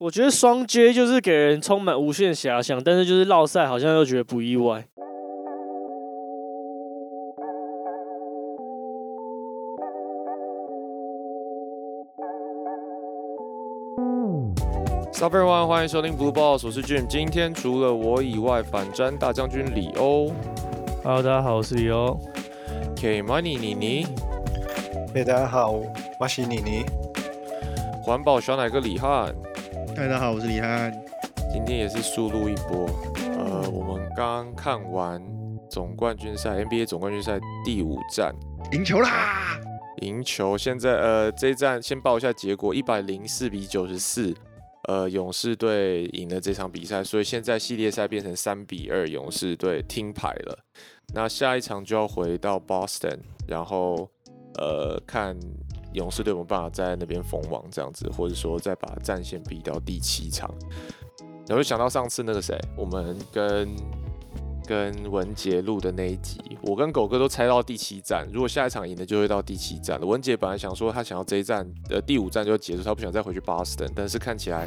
我觉得双 J 就是给人充满无限遐想，但是就是绕赛好像又觉得不意外。Sup everyone，欢迎收听 Blue Balls，我是 Jim。今天除了我以外，反战大将军李欧 Hello，大家好，我是李欧。K Money 妮妮，嘿，大家好，我是妮妮。环保小奶哥李汉。嗨，大家好，我是李汉。今天也是速录一波。呃，我们刚看完总冠军赛 NBA 总冠军赛第五战，赢球啦！赢球。现在呃，这一战先报一下结果，一百零四比九十四。呃，勇士队赢了这场比赛，所以现在系列赛变成三比二，勇士队听牌了。那下一场就要回到 Boston，然后呃，看勇士队有没有办法在那边封王这样子，或者说再把战线逼到第七场。然后就想到上次那个谁，我们跟跟文杰录的那一集，我跟狗哥都猜到第七站，如果下一场赢了，就会到第七站了。文杰本来想说他想要这一站，呃，第五站就结束，他不想再回去 Boston，但是看起来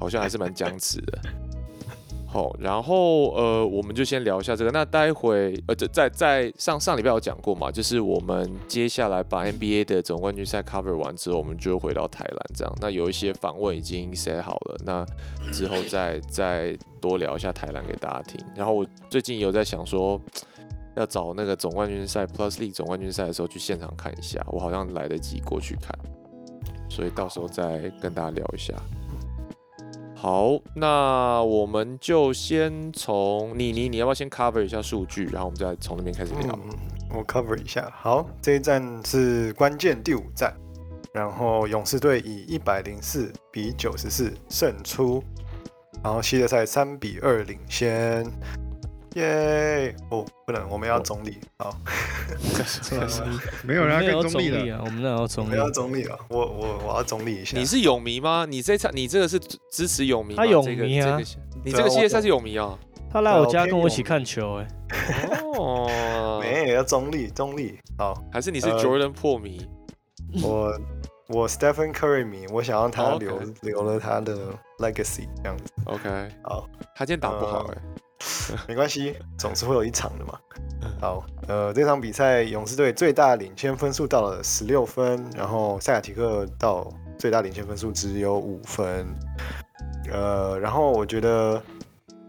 好像还是蛮僵持的。好，然后呃，我们就先聊一下这个。那待会呃，在在上上礼拜有讲过嘛，就是我们接下来把 NBA 的总冠军赛 cover 完之后，我们就回到台篮这样。那有一些访问已经写好了，那之后再再多聊一下台篮给大家听。然后我最近有在想说，要找那个总冠军赛 Plus lee 总冠军赛的时候去现场看一下，我好像来得及过去看，所以到时候再跟大家聊一下。好，那我们就先从你你你要不要先 cover 一下数据，然后我们再从那边开始聊。我 cover 一下。好，这一站是关键第五站，然后勇士队以一百零四比九十四胜出，然后系列赛三比二领先。耶！哦，不能，我们要中立。好 没有人要中立。啊，我们那要中立我。要中立了。我我我要中立一下。你是泳迷吗？你这场你这个是支持泳迷？他泳迷啊你这个系列赛是泳迷啊？他来我家跟我一起看球、哎，哦，没有要中立，中立。好，还是你是呃 Jordan 破迷？我我 Stephen Curry 迷，我想要他哦留、留了他的 legacy 这样子。OK，好，他今天打不好哎、没关系，总是会有一场的嘛。好，呃，这场比赛勇士队最大领先分数到了十六分，然后塞尔提克到最大领先分数只有五分。呃，然后我觉得，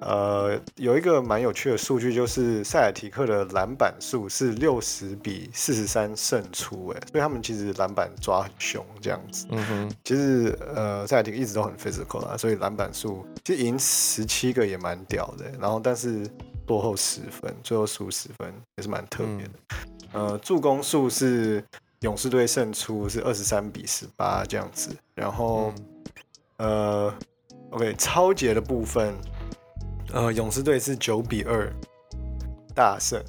呃，有一个蛮有趣的数据，就是塞尔提克的篮板数是六十比四十三胜出，哎，所以他们其实篮板抓很凶这样子。嗯哼，其实呃，塞尔提克一直都很 physical 啦，所以篮板数其实赢十七个也蛮屌的。然后但是落后十分，最后输十分也是蛮特别的。呃，助攻数是勇士队胜出是二十三比十八这样子。然后、呃，OK，超节的部分，呃，勇士队是九比二大胜。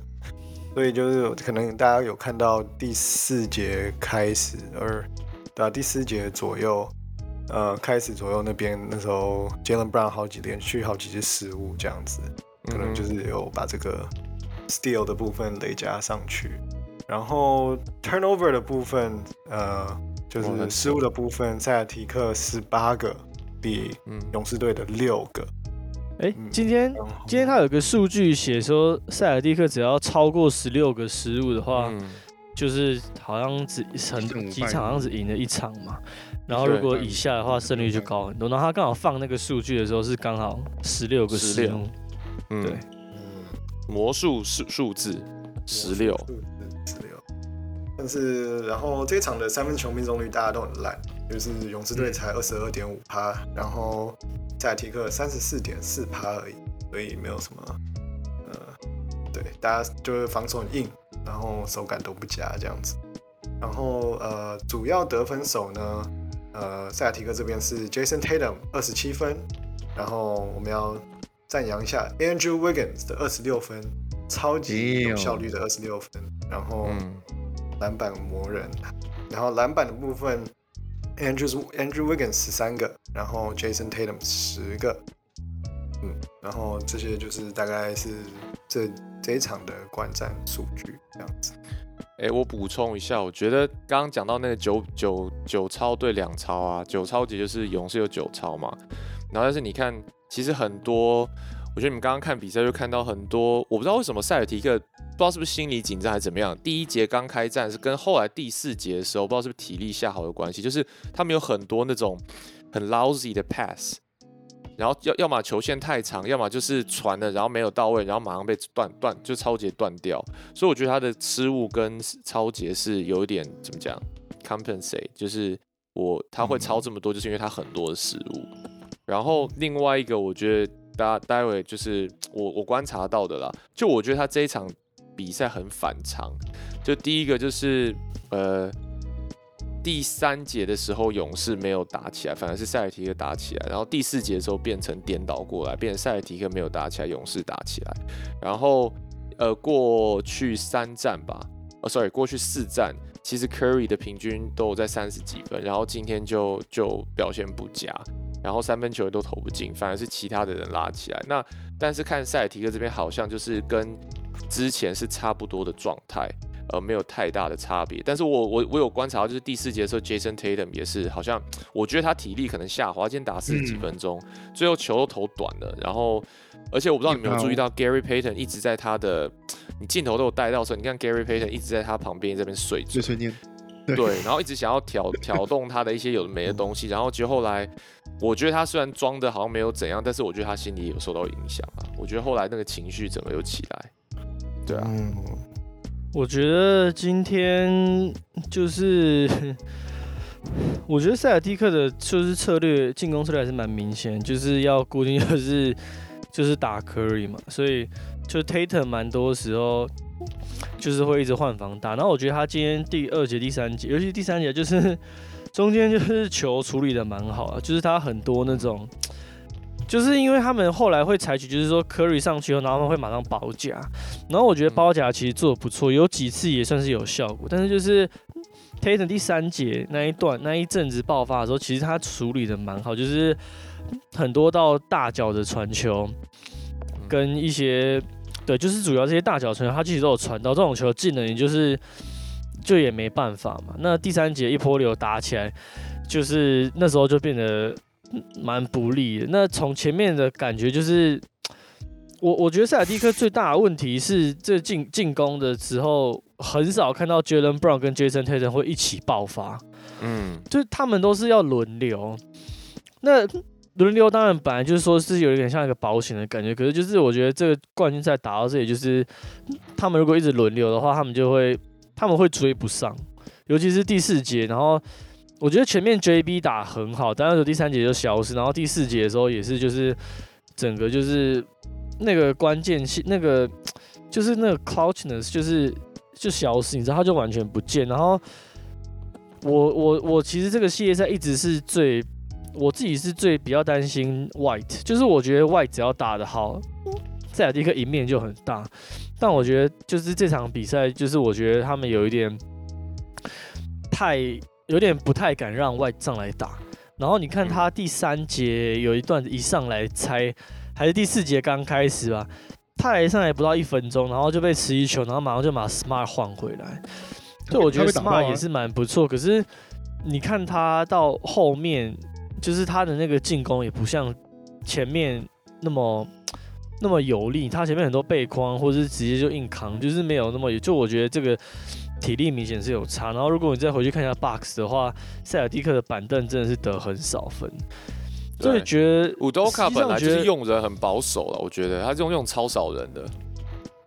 所以就是可能大家有看到第四节开始，而打啊，第四节左右，呃，开始左右那边那时候 Jalen Brown 好几连续好几次失误这样子，可能就是有把这个 steal 的部分累加上去，然后 turnover 的部分，呃，就是失误的部分，塞尔提克十八个，比嗯勇士队的六个。哎、嗯今天今天他有个数据写说，塞尔蒂克只要超过十六个失误的话，嗯。就是好像只胜五败。很几场好像只赢了一场嘛。然后如果以下的话，胜率就高很多。然后他刚好放那个数据的时候是刚好十六个失16误，嗯。对，嗯，魔术数数字十六，十六。但是，然后这一场的三分球命中率大家都很烂，就是勇士队才二十二点五趴，然后塞亚提克三十四点四趴而已，所以没有什么，呃，对，大家就是防守很硬，然后手感都不佳这样子。然后呃，主要得分手呢，呃，塞尔提克这边是 Jason Tatum 二十七分，然后我们要赞扬一下 Andrew Wiggins 的二十六分，超级有效率的二十六分，然后嗯。篮板磨人，然后篮板的部分，Andrew Andrew Wiggins 十三个，然后 Jason Tatum 十个，嗯，然后这些就是大概是这这一场的观战数据这样子。哎，我补充一下，我觉得刚刚讲到那个九九九超对两超啊，九超级就是勇士有九超嘛，然后但是你看，其实很多，我觉得你们刚刚看比赛就看到很多，我不知道为什么塞尔提克不知道是不是心理紧张还是怎么样，第一节刚开战是跟后来第四节的时候，不知道是不是体力下好的关系，就是他们有很多那种很 lousy 的 pass。然后要要么球线太长，要么就是传的，然后没有到位，然后马上被断断就超节断掉。所以我觉得他的失误跟超节是有一点怎么讲，compensate，就是我他会超这么多，就是因为他很多的失误。然后另外一个，我觉得大家待会就是我我观察到的啦，就我觉得他这一场比赛很反常。就第一个就是呃。第三节的时候，勇士没有打起来，反而是塞尔提克打起来。然后第四节的时候变成颠倒过来，变成塞尔提克没有打起来，勇士打起来。然后呃，过去三战吧，呃，sorry，过去四战，其实 Curry 的平均都在三十几分，然后今天就就表现不佳，然后三分球都投不进，反而是其他的人拉起来。那但是看塞尔提克这边好像就是跟之前是差不多的状态。呃，没有太大的差别，但是我我我有观察到，就是第四节的时候，Jason Tatum 也是好像，我觉得他体力可能下滑，今天打四十几分钟，最后球都投短了，然后，而且我不知道你有没有注意到，Gary Payton 一直在他的，你镜头都有带到，说你看 Gary Payton 一直在他旁边这边睡睡睡念，对，然后一直想要挑挑动他的一些有的没的东西，然后就后来，我觉得他虽然装的好像没有怎样，但是我觉得他心里有受到影响啊，我觉得后来那个情绪整个又起来，对啊。我觉得今天就是，我觉得塞尔蒂克的就是策略进攻策略还是蛮明显，就是要固定就是就是打 Curry 嘛，所以就 Tatum 蛮多时候就是会一直换防打。然后我觉得他今天第二节、第三节，尤其第三节就是 中间就是球处理的蛮好啊，就是他很多那种。就是因为他们后来会采取，就是说 Curry 上去后，然后他们会马上包夹，然后我觉得包夹其实做的不错，有几次也算是有效果。但是就是 Tatum 第三节那一段那一阵子爆发的时候，其实他处理的蛮好，就是很多到大脚的传球，跟一些对，就是主要这些大脚传球，他其实都有传到这种球进了，你就是就也没办法嘛。那第三节一波流打起来，就是那时候就变得。蛮不利的。那从前面的感觉就是，我我觉得塞尔蒂克最大的问题是，这进进攻的时候很少看到 Jalen Brown 跟 Jason Tatum 会一起爆发。嗯，就是他们都是要轮流。那轮流当然本来就是说是有一点像一个保险的感觉，可是就是我觉得这个冠军赛打到这里，就是他们如果一直轮流的话，他们就会他们会追不上，尤其是第四节，然后。我觉得前面 JB 打很好，但是第三节就消失，然后第四节的时候也是，就是整个就是那个关键性，那个就是那个 clutchness 就是就消失，你知道他就完全不见。然后我我我其实这个系列赛一直是最我自己是最比较担心 White，就是我觉得 White 只要打得好，塞尔蒂克赢面就很大。但我觉得就是这场比赛，就是我觉得他们有一点太。有点不太敢让外上来打，然后你看他第三节有一段一上来猜，还是第四节刚开始吧，他来上来不到一分钟，然后就被持一球，然后马上就把 Smart 换回来，就我觉得 Smart 也是蛮不错，可是你看他到后面，就是他的那个进攻也不像前面那么 那么有力，他前面很多背框或者是直接就硬扛，就是没有那么，就我觉得这个。体力明显是有差，然后如果你再回去看一下 box 的话，塞尔蒂克的板凳真的是得很少分，所以觉得伍多卡本来就是用人很保守了，我觉得他这种用超少人的。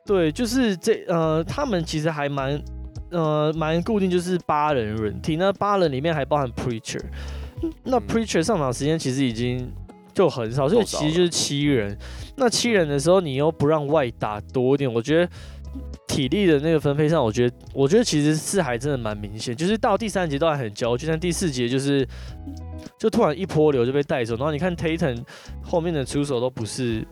对，就是这呃，他们其实还蛮呃蛮固定，就是八人人体，那八人里面还包含 preacher，那 preacher 上场时间其实已经就很少，所以其实就是七人。那七人的时候，你又不让外打多一点，我觉得。体力的那个分配上，我觉得，我觉得其实是还真的蛮明显，就是到第三节都还很焦，就像第四节就是，就突然一波流就被带走，然后你看 Tatum 后面的出手都不是，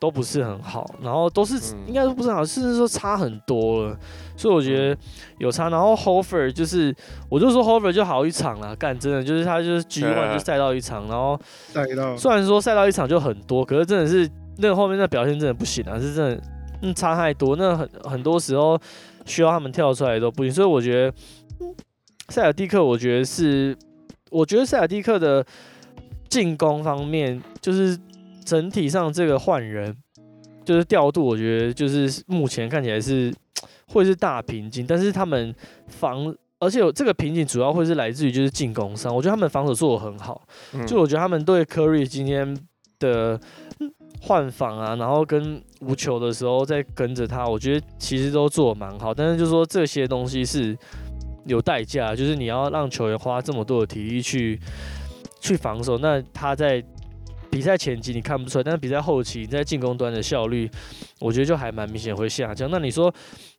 都不是很好，然后都是应该都不是很好，甚至说差很多了，所以我觉得有差。然后 Hofer 就是，我就说 Hofer 就好一场了，干真的就是他就是 G One 就赛到一场，然后赛到虽然说赛到一场就很多，可是真的是那个后面那表现真的不行啊，是真的。嗯，差太多。那很很多时候需要他们跳出来都不行。所以我觉得塞尔蒂克，我觉得是，我觉得塞尔蒂克的进攻方面，就是整体上这个换人，就是调度，我觉得就是目前看起来是 会是大瓶颈，但是他们防。而且有这个瓶颈，主要会是来自于就是进攻上，我觉得他们防守做的很好。嗯就我觉得他们对 Curry 今天的换防啊，然后跟无球的时候再跟着他，我觉得其实都做的蛮好。但是就是说这些东西是有代价，就是你要让球员花这么多的体力去去防守，那他在比赛前期你看不出来，但是比赛后期你在进攻端的效率，我觉得就还蛮明显会下降。那你说，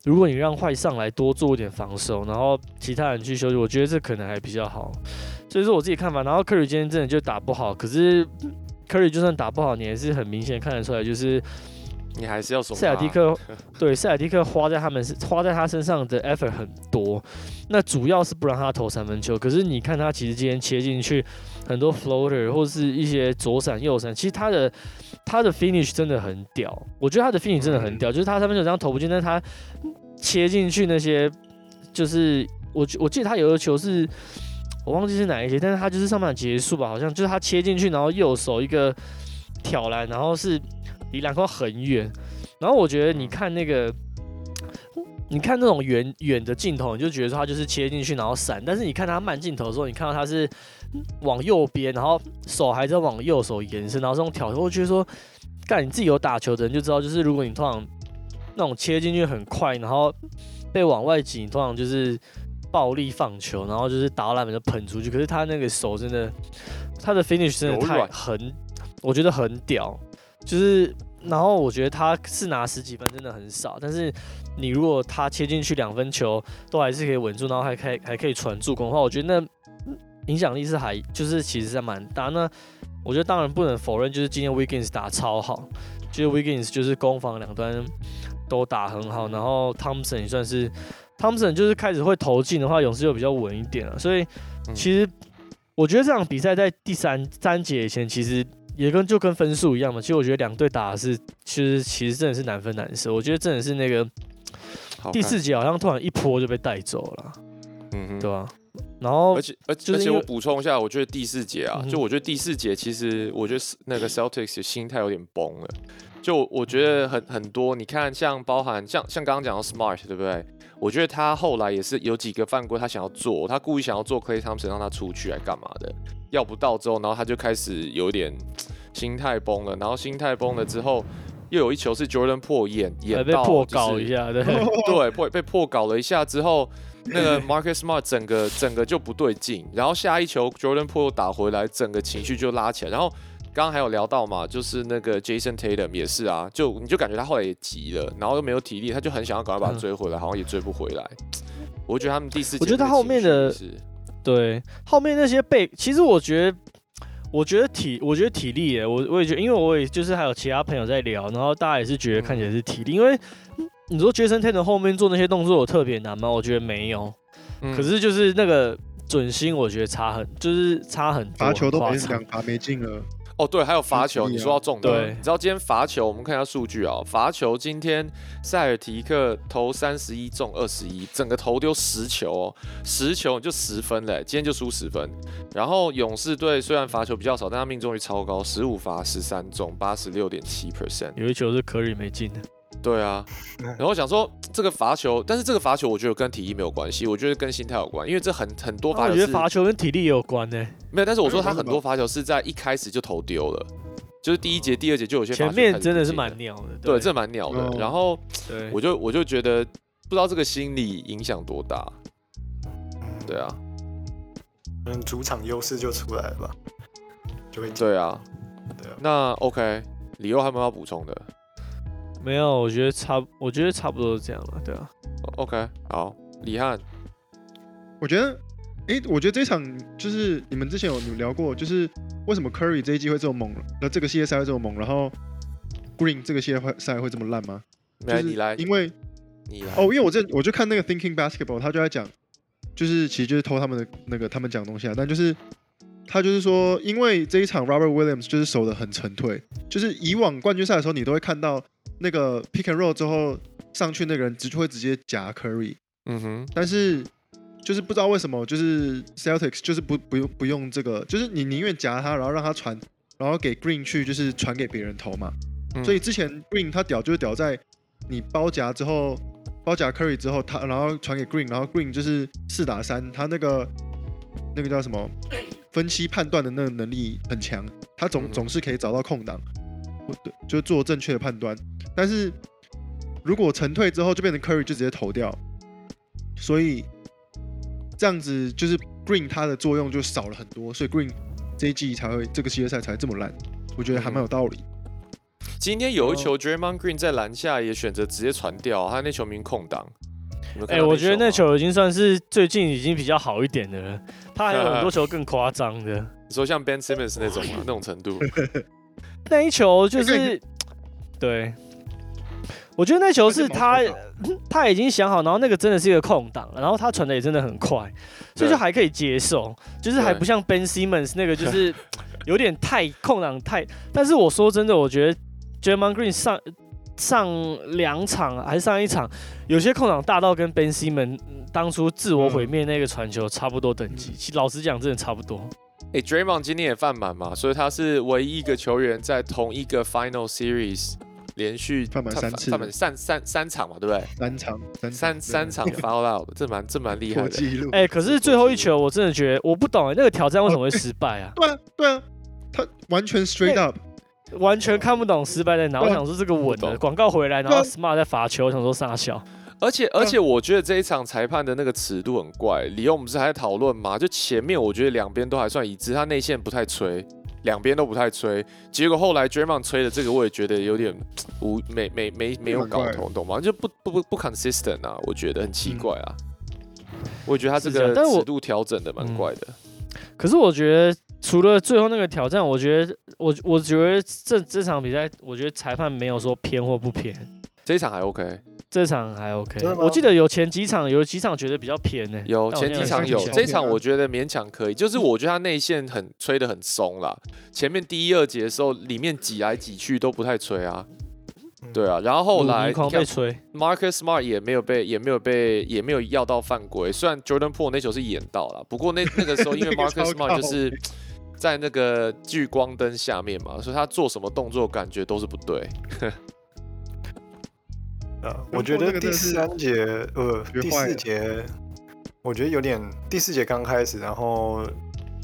如果你让坏上来多做一点防守，然后其他人去休息，我觉得这可能还比较好。所以说我自己看法。然后科里今天真的就打不好，可是科里就算打不好，你还是很明显看得出来，就是你还是要说塞尔他蒂克对塞尔蒂克花在他们是花在他身上的 effort 很多，那主要是不让他投三分球。可是你看他其实今天切进去很多 floater 或是一些左闪右闪，其实他的他的 finish 真的很屌。我觉得他的 finish 真的很屌，就是他三分球这样投不进，但是他切进去那些，就是我我记得他有的球是。我忘记是哪一些，但是他就是上半场结束吧，好像就是他切进去，然后右手一个挑篮，然后是离篮筐很远，然后我觉得你看那个，你看那种远远的镜头，你就觉得说他就是切进去然后闪，但是你看他慢镜头的时候，你看到他是往右边，然后手还在往右手延伸，然后这种挑头，我觉得说，干你自己有打球的人就知道，就是如果你通常那种切进去很快，然后被往外挤，通常就是暴力放球，然后就是打到篮板就喷出去。可是他那个手真的，他的 finish 真的太很，我觉得很屌，就是。然后我觉得他是拿十几分真的很少，但是你如果他切进去两分球都还是可以稳住，然后还可以还可以传助攻的话，我觉得那影响力是还就是其实是蛮大。那我觉得当然不能否认，就是今天 Wiggins 打超好，就是 Wiggins 就是攻防两端都打很好，然后 Thompson 也算是 Thompson 就是开始会投进的话，勇士就比较稳一点了。所以其实我觉得这场比赛在第三三节以前，其实也跟就跟分数一样嘛。其实我觉得两队打的是，其实其实真的是难分难舍。我觉得真的是那个好第四节好像突然一波就被带走了，嗯哼对吧、然后而且而而且我补充一下，我觉得第四节啊，嗯就我觉得第四节其实我觉得是那个 Celtics 的心态有点崩了。就我觉得很很多，你看像包含像像刚刚讲到 Smart 对不对？我觉得他后来也是有几个犯规，他想要做，他故意想要做 Clay Thompson 让他出去来干嘛的，要不到之后，然后他就开始有点心态崩了，然后心态崩了之后，又有一球是 Jordan 破演还演到被破就是搞一下，对 对，破被破搞了一下之后，那个 Marcus Smart 整个整个就不对劲，然后下一球 Jordan p o 又打回来，整个情绪就拉起来。然后刚刚还有聊到嘛，就是那个 Jason Tatum 也是啊，就你就感觉他后来也急了，然后又没有体力，他就很想要赶快把他追回来，好像也追不回来。我觉得他们第四节我觉得他那个后面的对，后面那些被，其实我觉得，我觉得体，我觉得体力耶，我我也觉得，因为我也就是还有其他朋友在聊，然后大家也是觉得看起来是体力，因为你说 Jason Tatum 后面做那些动作有特别难吗？我觉得没有，嗯。可是就是那个准心，我觉得差很，就是差很多，罚球都没两罚没进了，哦，对，还有罚球，你说到重点，对你知道今天罚球，我们看一下数据啊，罚球今天塞尔提克投三十一中二十一，整个投丢十球哦，十球你就十分嘞，今天就输十分。然后勇士队虽然罚球比较少，但他命中率超高，十五罚十三中，八十六点七 percent。有一球是 Curry 没进的，对啊，然后想说这个罚球，但是这个罚球我觉得跟体力没有关系，我觉得跟心态有关，因为这很很多罚球是我觉得罚球跟体力也有关呢。没有，但是我说他很多罚球是在一开始就投丢了，就是第一节、第二节就有些球开始面真的是蛮鸟的，对，这蛮鸟的。哦。然后对，我就我就觉得不知道这个心理影响多大，对啊，嗯，主场优势就出来了吧，就会对啊，对啊。那 OK，理由还有没有要补充的没有，我觉得差，我觉得差不多是这样了，对啊。？OK，好，李翰，我觉得，诶，我觉得这场就是你们之前有有聊过，就是为什么 Curry 这一季会这么猛，那这个系列赛会这么猛，然后 Green 这个系列赛会这么烂吗？就是来你来，因为你来哦，因为我这我就看那个 Thinking Basketball，他就在讲，就是其实就是偷他们的那个他们讲东西啊，但就是他就是说，因为这一场 Robert Williams 就是守的很沉退，就是以往冠军赛的时候，你都会看到那个 pick and roll 之后上去那个人直会直接夹 Curry，嗯哼，但是就是不知道为什么，就是 Celtics 就是不不用不用这个，就是你宁愿夹他，然后让他传，然后给 Green 去就是传给别人投嘛。嗯。所以之前 Green 他屌就是屌在你包夹之后，包夹 Curry 之后，他然后传给 Green，然后 Green 就是四打三，他那个那个叫什么分析判断的那个能力很强，他总嗯。总是可以找到空档，就做正确的判断。但是如果沉退之后，就变成 Curry 就直接投掉，所以这样子就是 Green 它的作用就少了很多，所以 Green 这一季才会这个系列赛才这么烂，我觉得还蛮有道理。今天有一球 Draymond Green 在篮下也选择直接传掉，他那球明明空档。哎、到我觉得那球已经算是最近已经比较好一点的了，他还有很多球更夸张的。你说像 Ben Simmons 那种吗？那种程度？那一球就是，对，我觉得那球是他 他已经想好，然后那个真的是一个空档，然后他传的也真的很快，所以就还可以接受，就是还不像 Ben Simmons 那个就 是有点太 空档太。但是我说真的，我觉得 j a m a n Green 上上两场还是上一场，有些空档大到跟 Ben Simmons 当初自我毁灭那个传球差不多等级。其实老实讲，真的差不多。哎、d r a y m o n d 今天也犯满嘛，所以他是唯一一个球员在同一个 Final Series 连续犯满三次犯满三三三场嘛，对不对？三场三三三场 foul out，这蛮这蛮厉害的。哎、可是最后一球，我真的觉得我不懂哎、那个挑战为什么会失败啊？对啊，对啊，他完全 straight up，完全看不懂失败在哪。我想说这个稳的广告回来，然后 Smart 在罚球，我想说傻笑。而且而且，我觉得这一场裁判的那个尺度很怪。理由我们不是还在讨论吗？就前面我觉得两边都还算一致，他内线不太吹，两边都不太吹。结果后来 d r a m o n 吹的这个，我也觉得有点无没没没没有搞头，懂吗？就不不不不 consistent 啊，我觉得很奇怪啊。我觉得他这个尺度调整的蛮怪的。可是我觉得除了最后那个挑战，我觉得我我觉得这这场比赛，我觉得裁判没有说偏或不偏，这一场还 OK，这场还 OK 我记得有前几场有几场觉得比较偏呢、有前几场有，这一场我觉得勉强可以。就是我觉得他内线很吹的很松啦，前面第一二节的时候里面挤来挤去都不太吹啊。对啊，然后后来你吹，Marcus Smart 也没有被也没有被也没有要到犯规，虽然 Jordan Po 那球是演到了，不过那那个时候因为 Marcus Smart 就是在那个聚光灯下面嘛，所以他做什么动作感觉都是不对。呃，我觉得第三节，呃，第四节，我觉得有点第四节刚开始，然后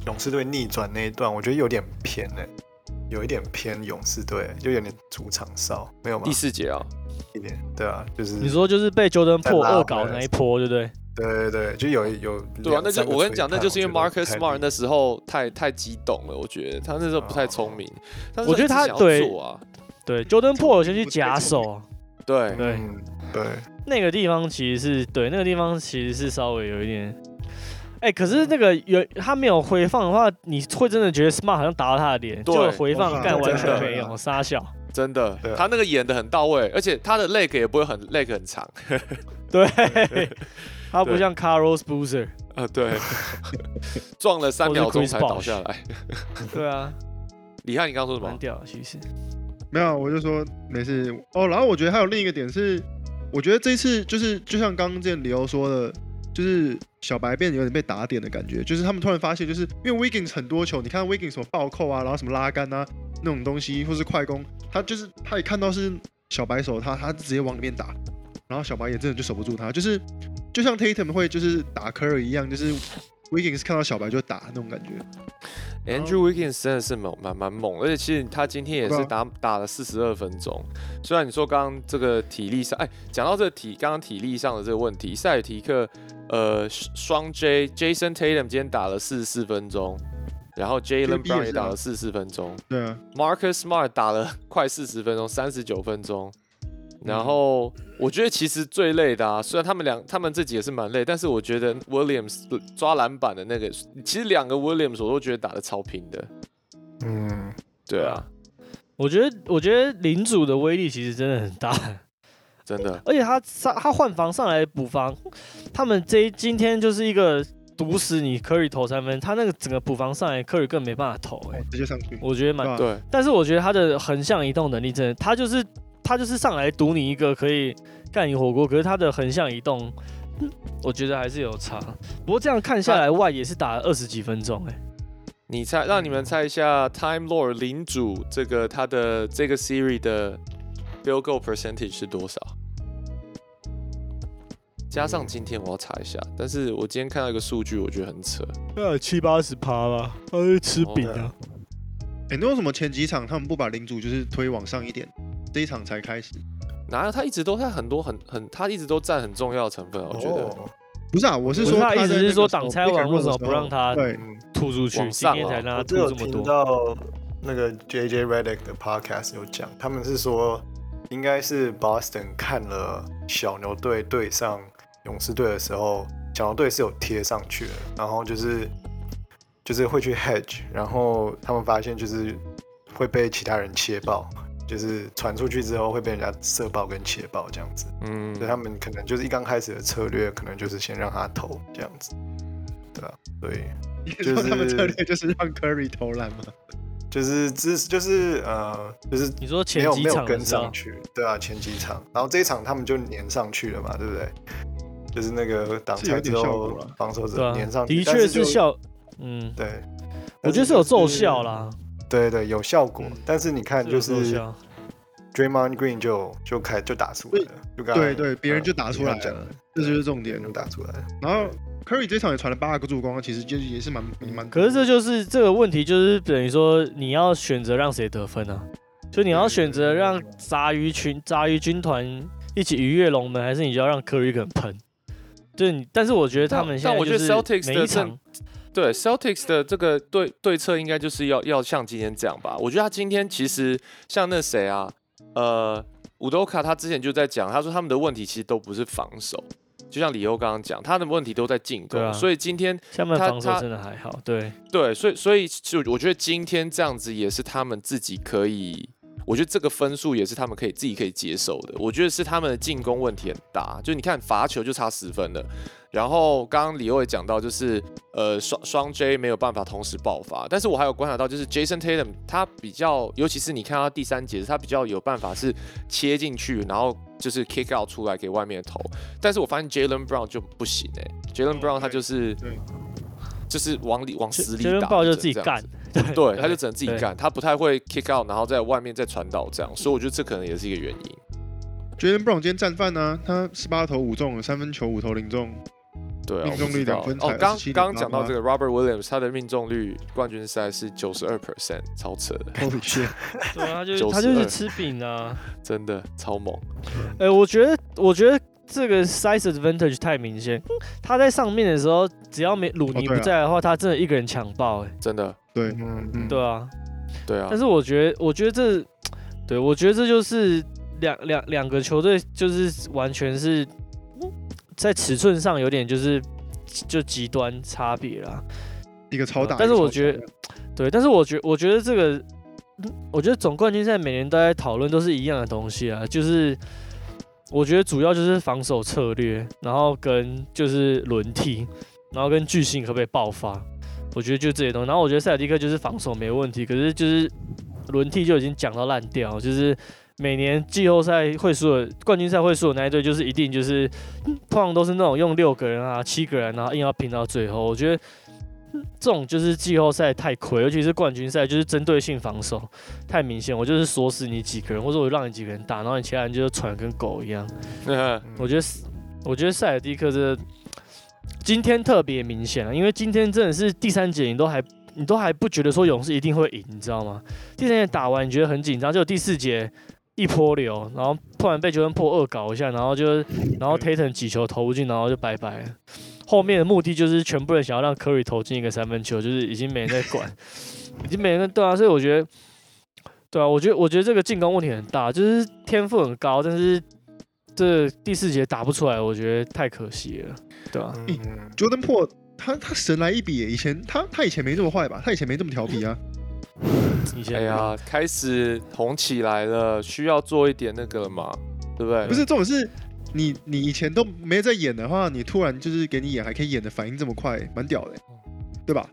勇士队逆转那一段，我觉得有点偏哎、有一点偏勇士队，就有点主场哨，没有吗第？四节啊，一点，对啊，就是你说就是被 Jordan 再 Po 拉回恶搞来那一波，对不对？对对对，就有有对啊，那就我跟你讲，那就是因为 Marcus Smart 低那时候太太激动了，我觉得他那时候不太聪明。但是我觉得他对啊，对，Jordan 有先去假手，对对嗯对，那个地方其实是对，那个地方其实是稍微有一点。哎、可是那个有他没有回放的话，你会真的觉得 Smart 好像打到他的脸，对就回放哇干完全没有，傻笑。真的他那个演的很到位，而且他的 leg 也不会很 leg 很长。对，他不像 Carlos Boozer。啊，对，撞了三秒钟才倒下来。对啊，李翰，你刚刚说什么？蛮屌的，其实。没有，我就说没事哦。然后我觉得还有另一个点是，我觉得这次就是就像刚刚之前李欧说的，就是小白变得有点被打点的感觉，就是他们突然发现，就是因为 Wiggins 很多球，你看 Wiggins 什么暴扣啊，然后什么拉杆啊那种东西，或是快攻，他就是他一看到是小白手，他他直接往里面打，然后小白也真的就守不住他，就是就像 Tatum 会就是打 Curry 一样，就是 Wiggins 看到小白就打那种感觉。Andrew Wiggins 真的是猛，蛮蛮猛，而且其实他今天也是打打了四十二分钟。虽然你说刚刚这个体力上，哎，讲到这个体，刚刚体力上的这个问题，塞尔提克呃双 J Jason Tatum 今天打了四十四分钟，然后 Jalen Brown 也打了四十四分钟对啊，，Marcus Smart 打了快四十分钟，三十九分钟。然嗯后我觉得其实最累的啊，虽然他们两他们这几也是蛮累，但是我觉得 Williams 抓篮板的那个，其实两个 Williams 我都觉得打的超平的。嗯，对啊，我觉得，我觉得领主的威力其实真的很大，真的，而且他上他换防上来补防，他们这一今天就是一个毒死你科里投三分，他那个整个补防上来，科里根本没办法投、哎，直接上去。我觉得蛮对，但是我觉得他的横向移动能力真的，他就是他就是上来赌你一个可以干你火锅，可是他的横向移动，嗯我觉得还是有差。不过这样看下来，外也是打了二十几分钟，哎，你猜，让你们猜一下 Time Lord 领主这个他的这个 series 的 field goal percentage 是多少？加上今天我要查一下，但是我今天看到一个数据，我觉得很扯。呃七八十趴吧，他是吃饼啊。哎，那为什么前几场他们不把领主就是推往上一点，这一场才开始？哪有他一直都在很多很很，他一直都占很重要的成分啊，我觉得。哦不是啊，我是说他意思是说挡拆完为什么不让他对，嗯，吐出去？上哦天才让他吐这么多。到那个 J J Redick 的 podcast 有讲，他们是说应该是 Boston 看了小牛队对上勇士队的时候，小牛队是有贴上去的，然后就是就是会去 hedge，然后他们发现就是会被其他人切爆，就是传出去之后会被人家射爆跟切爆这样子，嗯所以他们可能就是一刚开始的策略，可能就是先让他投这样子，对啊，所以。你说他们策略就是让 Curry 投篮吗？就是之就是呃就是你说前几场没有跟上去，对啊，前几场，然后这一场他们就粘上去了嘛，对不对？就是那个挡拆之后防守者粘上，去，的确是就是效，嗯，对，我觉得是有奏效，啦，对对，有效果嗯。但是你看，就是。Draymond Green 就就开就打出来了，就刚才对对，别人就嗯打出来了这就是重点。就打出来了。然后 Curry 这场也传了八个助攻，其实就也是蛮蛮。可是这就是这个问题，就是等于说你要选择让谁得分啊？就你要选择让杂鱼群、杂鱼军团一起鱼跃龙门，还是你就要让科瑞肯喷？就是你，但是我觉得他们现在但我觉得就是 Celtics 的每一场阵对 Celtics 的这个对对策应该就是要要像今天这样吧。我觉得他今天其实像那谁啊，呃，伍多卡他之前就在讲，他说他们的问题其实都不是防守，就像李欧刚刚讲，他的问题都在进攻。啊所以今天他他防守真的还好，对，对，所以所以就我觉得今天这样子也是他们自己可以，我觉得这个分数也是他们可以自己可以接受的。我觉得是他们的进攻问题很大，就你看罚球就差十分了，然后刚刚李欧也讲到，就是呃双双 J 没有办法同时爆发，但是我还有观察到，就是 Jason Tatum 他比较，尤其是你看他第三节，他比较有办法是切进去，然后就是 kick out 出来给外面投，但是我发现 Jalen Brown 就不行哎、j a l e n Brown 他就是对。就是往里往死里打，爆就自己干，对 对，他就只能自己干，他不太会 kick out，然后在外面再传导这样，所以我觉得这可能也是一个原因。Jalen Brown 今天战犯呢，他十八投五中，三分球五投零中，对啊，命中率两分才，哦刚刚刚讲到这个 Robert Williams，他的命中率冠军赛是九十二 percent，超扯的，Holy shit！对啊，他就92他就是吃饼啊。真的超猛。哎、我觉得，我觉得这个 size advantage 太明显。他在上面的时候，只要没鲁尼不在的话，他真的一个人抢爆、哎，真的，对，嗯嗯，对啊。对啊但，是我觉得，我觉得这，对我觉得这就是两两两个球队，就是完全是在尺寸上有点就是就极端差别啦。一个超大，但是我觉得对，但是我觉我觉得这个，嗯我觉得总冠军赛每年都在讨论都是一样的东西啊，就是我觉得主要就是防守策略，然后跟就是轮替，然后跟巨星可不可以爆发，我觉得就这些东西。然后我觉得塞尔蒂克就是防守没问题，可是就是轮替就已经讲到烂掉，就是每年季后赛会输的冠军赛会输的那一队，就是一定就是嗯通常都是那种用六个人啊、七个人，然后硬要拼到最后。我觉得嗯这种就是季后赛太亏，尤其是冠军赛，就是针对性防守太明显。我就是锁死你几个人，或者我让你几个人打，然后你其他人就是喘得跟狗一样。嗯我觉得，我觉得塞尔蒂克这个今天特别明显了，因为今天真的是第三节，你都还你都还不觉得说勇士一定会赢，你知道吗？第三节打完你觉得很紧张，就第四节一波流，然后突然被球员破二搞一下，然后就然后 Tatum 几球投不进，然后就拜拜了。后面的目的就是全部人想要让 Curry 投进一个三分球，就是已经没人在管，已经没人对啊，所以我觉得，对啊，我觉得我觉得这个进攻问题很大，就是天赋很高，但是这第四节打不出来，我觉得太可惜了，对吧、嗯 Jordan Po 他他神来一笔，以前他他以前没这么坏吧？他以前没这么调皮啊。以前哎呀，开始红起来了，需要做一点那个了嘛，对不对？不是，这种是你你以前都没在演的话，你突然就是给你演，还可以演的反应这么快，蛮屌的，对吧？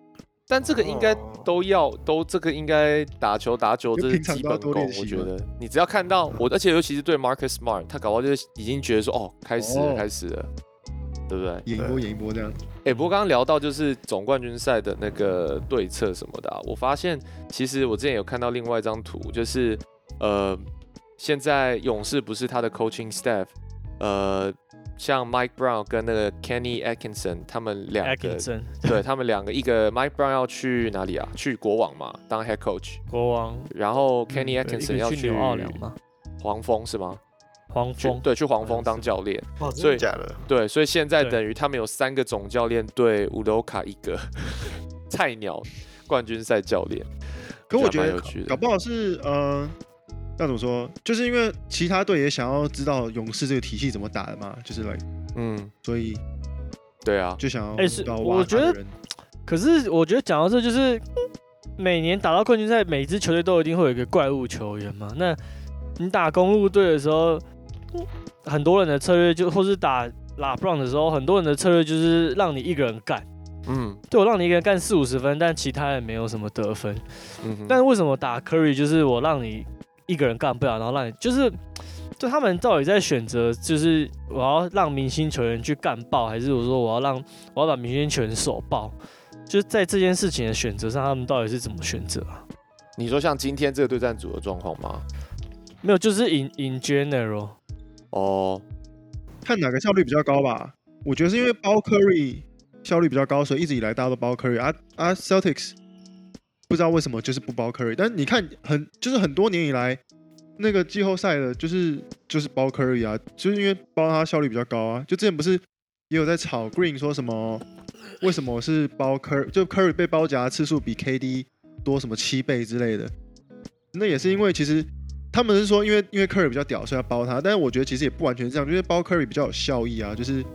但这个应该哦都要都这个应该打球打久，这是基本功。我觉得你只要看到我，而且尤其是对 Marcus Smart，他搞不好就是已经觉得说，哦，开始了，哦开始了，对不对？演一波演一波这样。哎、不过刚刚聊到就是总冠军赛的那个对策什么的、啊，我发现其实我之前有看到另外一张图，就是呃，现在勇士不是他的 coaching staff，呃，像 Mike Brown 跟那个 Kenny Atkinson 他们两个，Atkinson 对他们两个，一个 Mike Brown 要去哪里啊？去国王嘛，当 head coach，国王然后 Kenny Atkinson 个要去纽奥良嘛，黄蜂是吗？去黄蜂对，去黄蜂当教练。哇，所以真的假的？对，所以现在等于他们有三个总教练对乌罗卡一个 菜鸟冠军赛教练。可我觉得有趣的搞不好是呃，要怎么说？就是因为其他队也想要知道勇士这个体系怎么打的嘛，就是来，嗯，所以对啊，就想要哎是我觉得可是我觉得讲到这，就是每年打到冠军赛，每支球队都一定会有一个怪物球员嘛。那你打公路队的时候，很多人的策略就，或是打拉布朗的时候，很多人的策略就是让你一个人干，嗯对我让你一个人干四五十分，但其他人没有什么得分。嗯，但是为什么打 Curry 就是我让你一个人干不了，然后让你就是，就他们到底在选择，就是我要让明星球员去干爆，还是我说我要让我要把明星球员手爆？就是在这件事情的选择上，他们到底是怎么选择啊？你说像今天这个对战组的状况吗？没有，就是 in in general，哦，看哪个效率比较高吧。我觉得是因为包 Curry 效率比较高，所以一直以来大家都包 Curry 啊啊 Celtics 不知道为什么就是不包 Curry，但你看很就是很多年以来那个季后赛的就是就是包 Curry 啊，就是因为包他效率比较高啊。就之前不是也有在吵 Green 说什么为什么是包 Curry 就 Curry 被包夹次数比 KD 多什么七倍之类的，那也是因为其实。他们是说，因为因为 Curry 比较屌，所以要包他。但是我觉得其实也不完全是这样，就是包 Curry 比较有效益啊。就是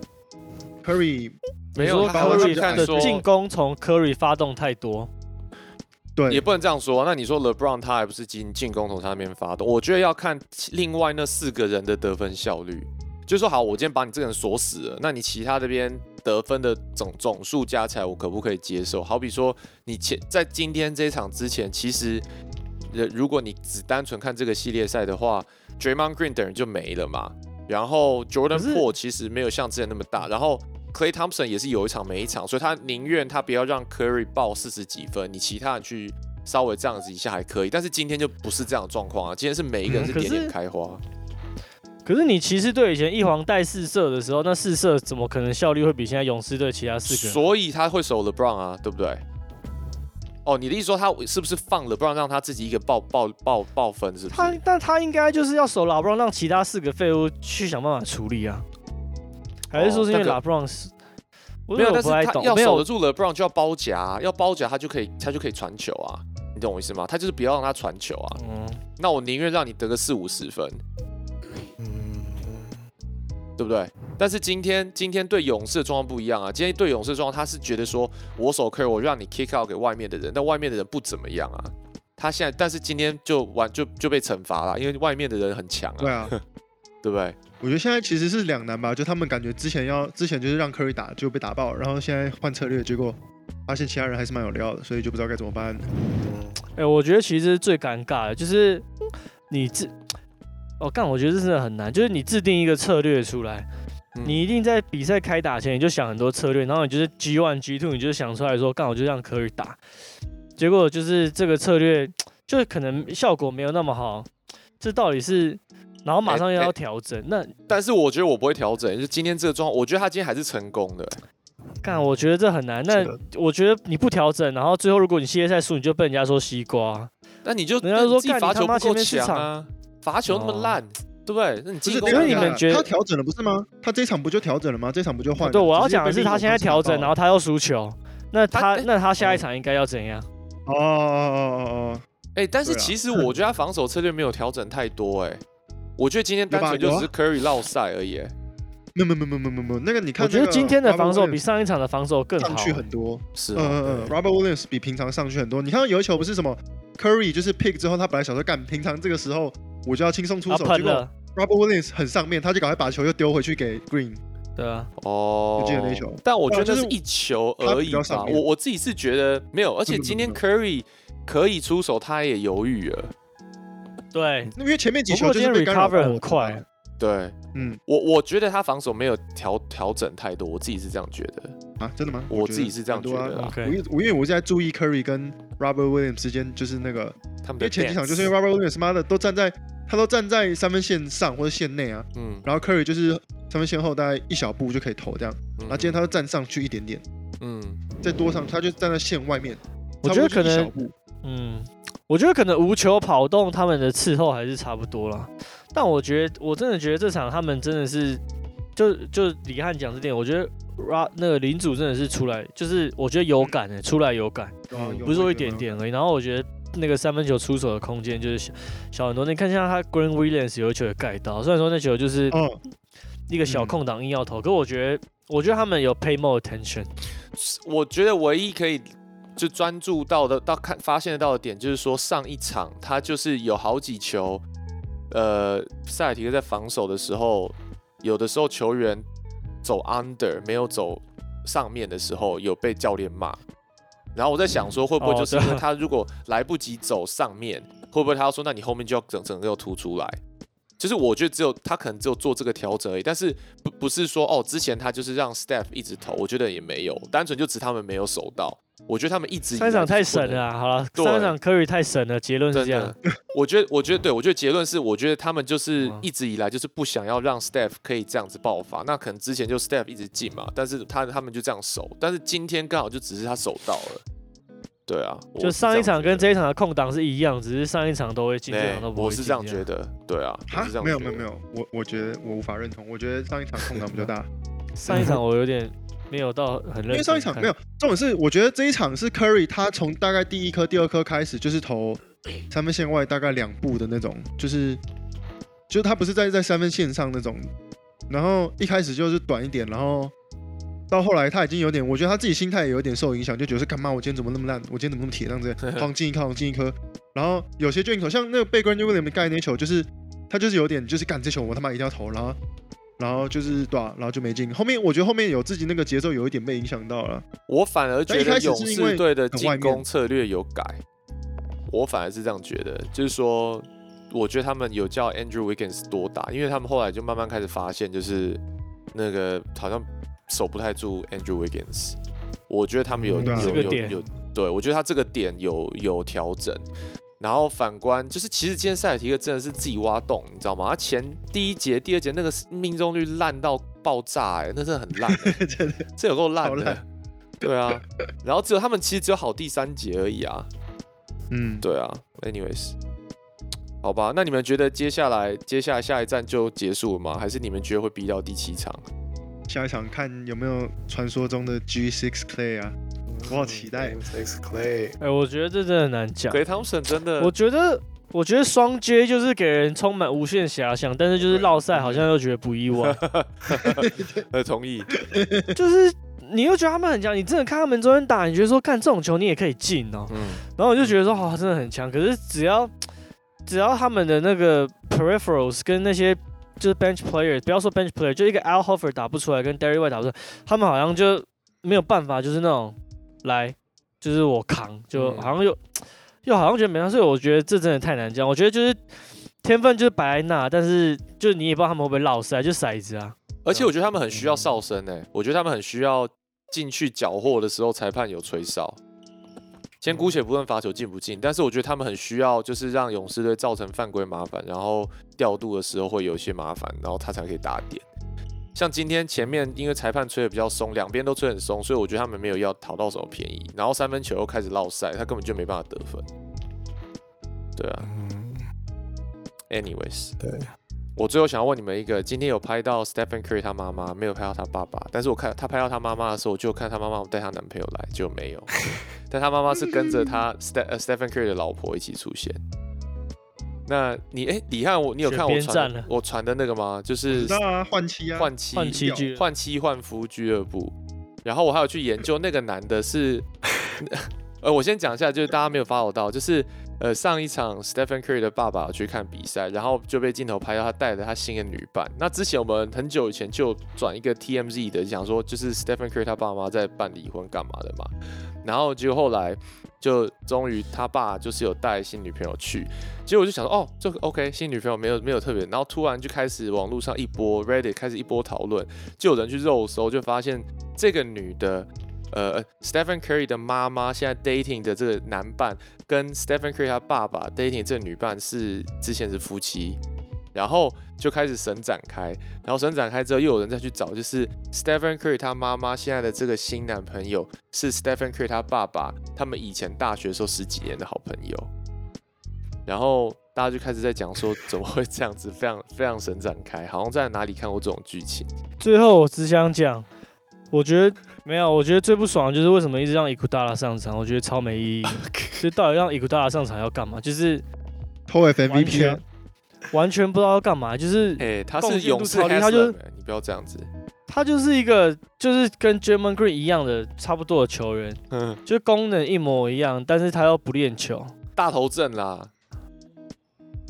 Curry 没有，你说他会 Curry 的进攻从 Curry 发动太多，对也不能这样说。那你说 LeBron 他还不是进进攻从他那边发动？我觉得要看另外那四个人的得分效率。就是说，好，我今天把你这个人锁死了，那你其他这边得分的总总数加起来，我可不可以接受？好比说，你前在今天这一场之前，其实，呃，如果你只单纯看这个系列赛的话，Draymond Green 等人就没了嘛。然后 Jordan 可是 Po 其实没有像之前那么大，然后 Clay Thompson 也是有一场没一场，所以他宁愿他不要让 Curry 爆四十几分，你其他人去稍微这样子一下还可以。但是今天就不是这样的状况啊，今天是每一个人是点点开花。可是你骑士队以前一黄带四射的时候，那四射怎么可能效率会比现在勇士队其他四个人？所以他会守 LeBron 啊，对不对？哦，你的意思说他是不是放 LeBron 让他自己一个爆爆爆爆分，是不他？但他应该就是要守拉布朗，让其他四个废物去想办法处理啊？还是说是因为哦那个拉布朗是？我没有，但是他要守得住 LeBron 就要包夹啊，要包夹他就可以他就可以传球啊，你懂我意思吗？他就是不要让他传球啊。嗯，那我宁愿让你得个四五十分，嗯，对不对？但是今天今天对勇士的状况不一样啊，今天对勇士的状况他是觉得说我守 Curry，我让你 kick out 给外面的人，但外面的人不怎么样啊。他现在，但是今天就完就就被惩罚了，因为外面的人很强啊，对啊，对不对？我觉得现在其实是两难吧，就他们感觉之前要之前就是让 Curry 打就被打爆，然后现在换策略，结果发现其他人还是蛮有料的，所以就不知道该怎么办。哎、我觉得其实最尴尬的就是你自，哦，干，我觉得这真的很难，就是你制定一个策略出来，嗯。你一定在比赛开打前你就想很多策略，然后你就是 G one G two，你就想出来说，刚好就让科瑞打，结果就是这个策略 就可能效果没有那么好，这到底是，然后马上又要调整，那但是我觉得我不会调整，就今天这个状况，我觉得他今天还是成功的。干，我觉得这很难，那我觉得你不调整，然后最后如果你系列赛输，你就被人家说西瓜，那你就人家说自己干你他妈罚球不够前面市强啊，罚球那么哦烂，对不对？那你不是，进攻因为你们觉得他调整了不是吗？他这一场不就调整了吗？这一场不就换了？对，我要只讲的是他现在调整，然后他又输球，那他哎那他下一场应该要怎样？哦哦哦哦哦，哎、但是其实我觉得他防守策略没有调整太多、哎，我觉得今天单纯就只是 Curry 落赛而已、哎没有没有没有没有没有没，那个你看我觉得今天的防守比上一场的防守更好上。去很多。是嗯嗯嗯啊，，Robert Williams 比平常上去很多。你看到有一球不是什么 Curry 就是 pick 之后，他本来想说干，平常这个时候我就要轻松出他手，结果，Robert Williams 很上面，他就赶快把球又丢回去给 Green，对啊，哦，我记得那一球。但我觉得就是一球而已吧。我我自己是觉得没有，而且今天 Curry 可以出手，他也犹豫了。对，因为前面几球就是被干扰 recover 很快，对。嗯。我，我觉得他防守没有调调整太多，我自己是这样觉得。啊，真的吗？我自己是这样觉得我因我因为我在注意 Curry 跟 Robert Williams 之间，就是那个，因他们因为前几场就是因为 Robert Williams 妈的都站在他都站在三分线上或者线内啊，嗯，然后 Curry 就是三分线后大概一小步就可以投这样，然然后今天他就站上去一点点，嗯再多上他就站在线外面，我觉得可能嗯，我觉得可能无球跑动他们的伺候还是差不多啦。但我觉得我真的觉得这场他们真的是，就就李汉讲这点，我觉得 Ra 那个领主真的是出来，就是我觉得有感诶、出来有感，嗯不是说一点点而已。然后我觉得那个三分球出手的空间就是小小很多。你看像他 Green Williams 有一球也盖到，虽然说那球就是哦，一个小嗯空档硬要投，可我觉得我觉得他们有 pay more attention。我觉得唯一可以就专注到的到看发现得到的点，就是说上一场他就是有好几球，呃，塞尔提克在防守的时候，有的时候球员走 under 没有走上面的时候，有被教练骂。然后我在想说，会不会哦就是因为他如果来不及走上面，会不会他要说，那你后面就要整整个又凸出来？就是我觉得只有他可能只有做这个调整而已，但是不不是说哦，之前他就是让 staff 一直投，我觉得也没有，单纯就只他们没有守到。我觉得他们一直三场太就是不能神了、啊，好了，对三场 Curry 太神了，结论是这样。，我觉得，我觉得对，我觉得结论是，我觉得他们就是一直以来就是不想要让 Steph 可以这样子爆发。那可能之前就 Steph 一直进嘛，但是他他们就这样守，但是今天刚好就只是他守到了。对啊，就上一场跟这这一场的空档是一样，只是上一场都会进，这场都不会进。哎我是这样觉得，对啊，是这样没有没有没有，我我觉得我无法认同，我觉得上一场空档比较大，上一场我有点没有到很认真，因为上一场没有，重点是我觉得这一场是 Curry 他从大概第一颗、第二颗开始就是投三分线外大概两步的那种，就是就是他不是在在三分线上那种，然后一开始就是短一点，然后到后来他已经有点，我觉得他自己心态也有点受影响，就觉得是干嘛我今天怎么那么烂，我今天怎么那么铁这样子，好像进一颗，好像进一颗，然后有些就一球，像那个被 Grant Williams 盖那球，就是他就是有点就是干这球我他妈一定要投，然后。然后就是对、啊，然后就没进。后面我觉得后面有自己那个节奏有一点被影响到了。我反而觉得勇士队的进攻策略有改，我反而是这样觉得，就是说，我觉得他们有叫 Andrew Wiggins 多打，因为他们后来就慢慢开始发现，就是那个好像守不太住 Andrew Wiggins，我觉得他们有、嗯啊有这个点有有，对我觉得他这个点有有调整。然后反观就是，其实今天塞尔提克真的是自己挖洞，你知道吗？他前第一节、第二节那个命中率烂到爆炸、哎，那真的很烂、哎 真的，这有够烂的好烂。对啊，然后只有他们其实只有好第三节而已啊。嗯，对啊，anyways，好吧，那你们觉得接下来接下来下一站就结束了吗？还是你们觉得会逼到第七场？下一场看有没有传说中的 G6 Clay 啊？我好期待。Six Clay，哎、我觉得这真的很难讲。给汤森真的，我觉得，我觉得双 J 就是给人充满无限遐想，但是就是绕赛好像又觉得不意外，呃同意，就是你又觉得他们很强，你真的看他们昨天打，你觉得说干这种球你也可以进哦，嗯，然后我就觉得说哇、真的很强，可是只要只要他们的那个 peripherals 跟那些就是 bench player，不要说 bench player，就一个 Al Horford 打不出来，跟 Derry White 打不出来，他们好像就没有办法，就是那种来就是我扛，就嗯好像又、又好像觉得没办法，所以我觉得这真的太难讲。我觉得就是天分就是摆在那，但是就你也不知道他们会不会落赛，就骰子啊。而且我觉得他们很需要哨声诶，我觉得他们很需要进去缴获的时候裁判有吹哨。先姑且不论罚球进不进，但是我觉得他们很需要，就是让勇士队造成犯规麻烦，然后调度的时候会有一些麻烦，然后他才可以打点。像今天前面因为裁判吹的比较松，两边都吹很松，所以我觉得他们没有要讨到什么便宜，然后三分球又开始落赛，他根本就没办法得分。对啊。嗯，，anyways，对，我最后想要问你们一个，今天有拍到 Stephen Curry 他妈妈，没有拍到他爸爸。但是我看他拍到他妈妈的时候，我就看他妈妈带她男朋友来，就没有。但他妈妈是跟着他 Ste 呃 Stephen Curry 的老婆一起出现。那你哎，李汉，我你有看我传我传的那个吗？就是啊，换妻啊，换妻换妻俱换妻换夫俱乐部。然后我还有去研究那个男的是，呃，我先讲一下，就是大家没有 follow 到，就是呃，上一场 Stephen Curry 的爸爸去看比赛，然后就被镜头拍到他带着他新的女伴。那之前我们很久以前就转一个 TMZ 的讲说，就是 Stephen Curry 他爸妈在办离婚干嘛的嘛。然后结果后来就终于他爸就是有带新女朋友去，结果我就想说，哦，这 OK，新女朋友没有没有特别。然后突然就开始网络上一波 Reddit 开始一波讨论，就有人去肉搜，就发现这个女的。呃，Stephen Curry 的妈妈现在 dating 的这个男伴，跟 Stephen Curry 他爸爸 dating 这个女伴是之前是夫妻，然后就开始神展开，然后神展开之后又有人再去找，就是 Stephen Curry 他妈妈现在的这个新男朋友是 Stephen Curry 他爸爸，他们以前大学时候十几年的好朋友，然后大家就开始在讲说怎么会这样子，非常非常神展开，好像在哪里看过这种剧情。最后我只想讲，我觉得。没有，我觉得最不爽的就是为什么一直让伊库达拉上场，我觉得超没意义。就到底让伊库达拉上场要干嘛？就是偷 FMVP 啊，完全不知道要干嘛。就是哎，他是勇士，他就你不要这样子。他就是一个就是跟 German Green 一样的差不多的球员，嗯，就功能一模一样，但是他又不练球，大头阵啦。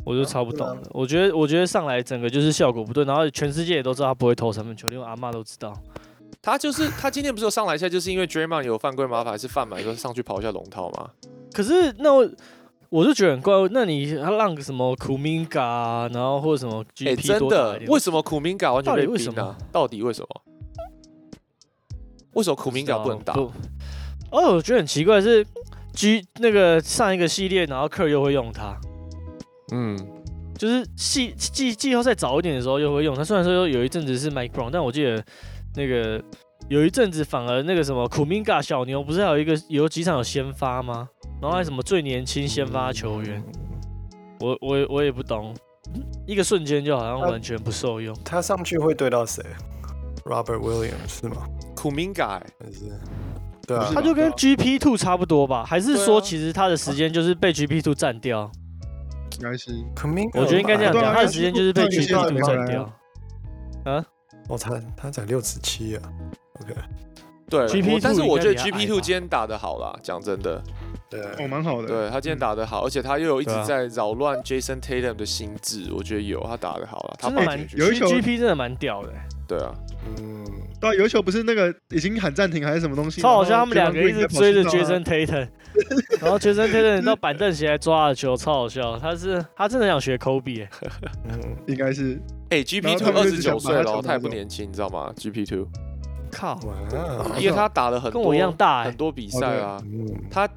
我就超不懂了。我觉得我觉得上来整个就是效果不对，然后全世界也都知道他不会投三分球，因为阿妈都知道。他就是他今天不是有上来一下，就是因为 Draymond 有犯规麻烦，还是犯满说上去跑一下龙套吗？可是那我我就觉得很怪，那你让个什么 Kuminga，然后或者什么 GP 真的？为什么 Kuminga 完全被冰呢？到底为什么？为什么 Kuminga 不能打？哦，我觉得很奇怪是 G 那个上一个系列，然后 Curry 又会用他，嗯，就是季季季后赛早一点的时候又会用他。虽然说有一阵子是 Mike Brown，但我记得。那个有一阵子反而那个什么苦明嘎小牛不是还有一个有几场有先发吗？然后还什么最年轻先发球员，我我我也不懂，一个瞬间就好像完全不受用。他上去会对到谁？Robert Williams 是吗？苦明嘎还是？对啊，他就跟 GP Two 差不多吧？还是说其实他的时间就是被 GP Two 占掉？应该是，我觉得应该这样讲，他的时间就是被 GP Two 占掉。啊？我猜他才六十七啊，OK，对，G P，但是我觉得 G P Two 今天打的好啦，讲真的，对，哦，蛮好的，对他今天打的好，而且他又有一直在扰乱 Jason Tatum 的心智，我觉得有他打的好了，他蛮有一球 G P 真的蛮屌的，对啊，嗯，对，有一球不是那个已经喊暂停还是什么东西，超好笑，他们两个一直追着 Jason Tatum，然后 Jason Tatum 到板凳席来抓的球，超好笑，他是他真的想学 Kobe，欸，应该是。哎，G.P. Two 二十九岁了，他也不年轻，你知道吗？G.P. Two，靠，因为他打了很跟我一样大很多比赛啊。他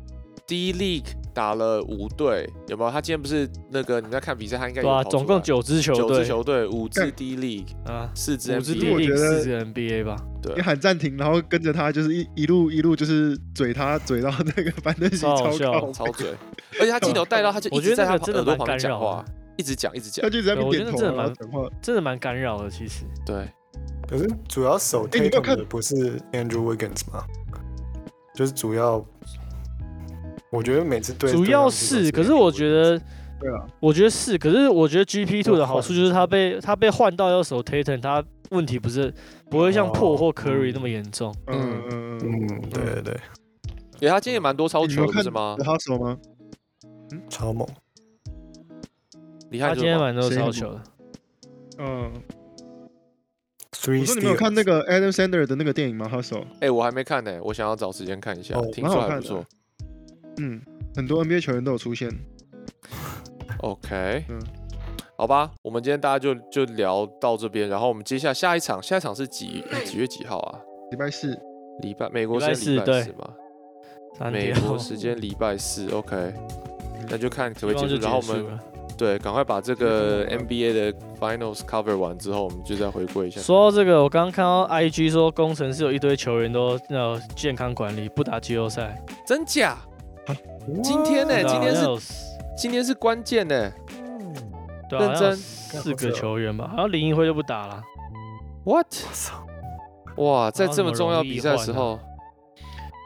第一 League 打了五队，有没有？他今天不是那个你在看比赛，他应该有总共九支球队，九支球队，五支 D League 啊，四支 NBA，四支 NBA 吧。对，你喊暂停，然后跟着他就是一一路一路就是嘴他嘴到那个反正超笑。超嘴，而且他镜头带到他就一直在他耳朵旁边讲话。一直讲，一直讲，他就在我觉得真的蛮讲话，真的蛮干扰的。其实，对，可是主要手推动的不是 Andrew Wiggins 吗？就是主要，我觉得每次对主要是，可是我觉得，对啊，我觉得是，可是我觉得 GP Two 的好处就是他被他被换到要守 Tatum，他问题不是不会像破或 Curry 那么严重。嗯嗯嗯，对对对，哎，他今天也蛮多超球的是吗？他手吗？嗯，超猛。他今天蛮多超球的，嗯。我说你没有看那个 Adam Sandler 的那个电影吗？Hustle。哎，我还没看呢，我想要找时间看一下。听说还不错。嗯，很多 NBA 球员都有出现。OK。嗯。好吧，我们今天大家就就聊到这边，然后我们接下下一场，下一场是几几月几号啊？礼拜四。礼拜美国时间礼拜四吗？美国时间礼拜四。OK。那就看可不可以结束，然后我们。对，赶快把这个 NBA 的 Finals cover 完之后，我们就再回归一下。说到这个，我刚刚看到 IG 说，工程师有一堆球员都要健康管理，不打季后赛，真假？今天呢？今天是今天是关键呢。认真，四个球员吧，好像林一辉就不打了。What？哇，在这么重要比赛的时候，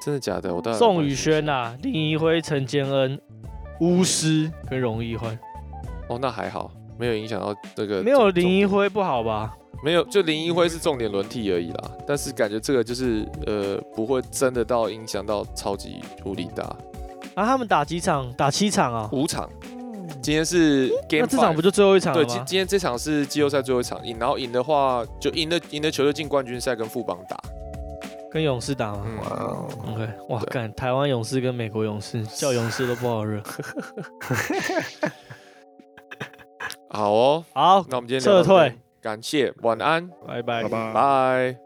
真的假的？我宋宇轩啊，林一辉、陈坚恩、巫师跟荣毅欢。哦，那还好，没有影响到这个。没有林一辉不好吧？没有，就林一辉是重点轮替而已啦。但是感觉这个就是呃，不会真的到影响到超级无力大。啊，他们打几场？打七场啊、五场。今天是 Game 那这场不就最后一场了对，今今天这场是季后赛最后一场赢，然后赢的话就赢的赢的球就进冠军赛跟副帮打。跟勇士打吗、嗯，哇哦，OK，哇，对干台湾勇士跟美国勇士，叫勇士都不好惹。好哦，好，那我们今天撤退感谢，晚安，拜拜拜。拜。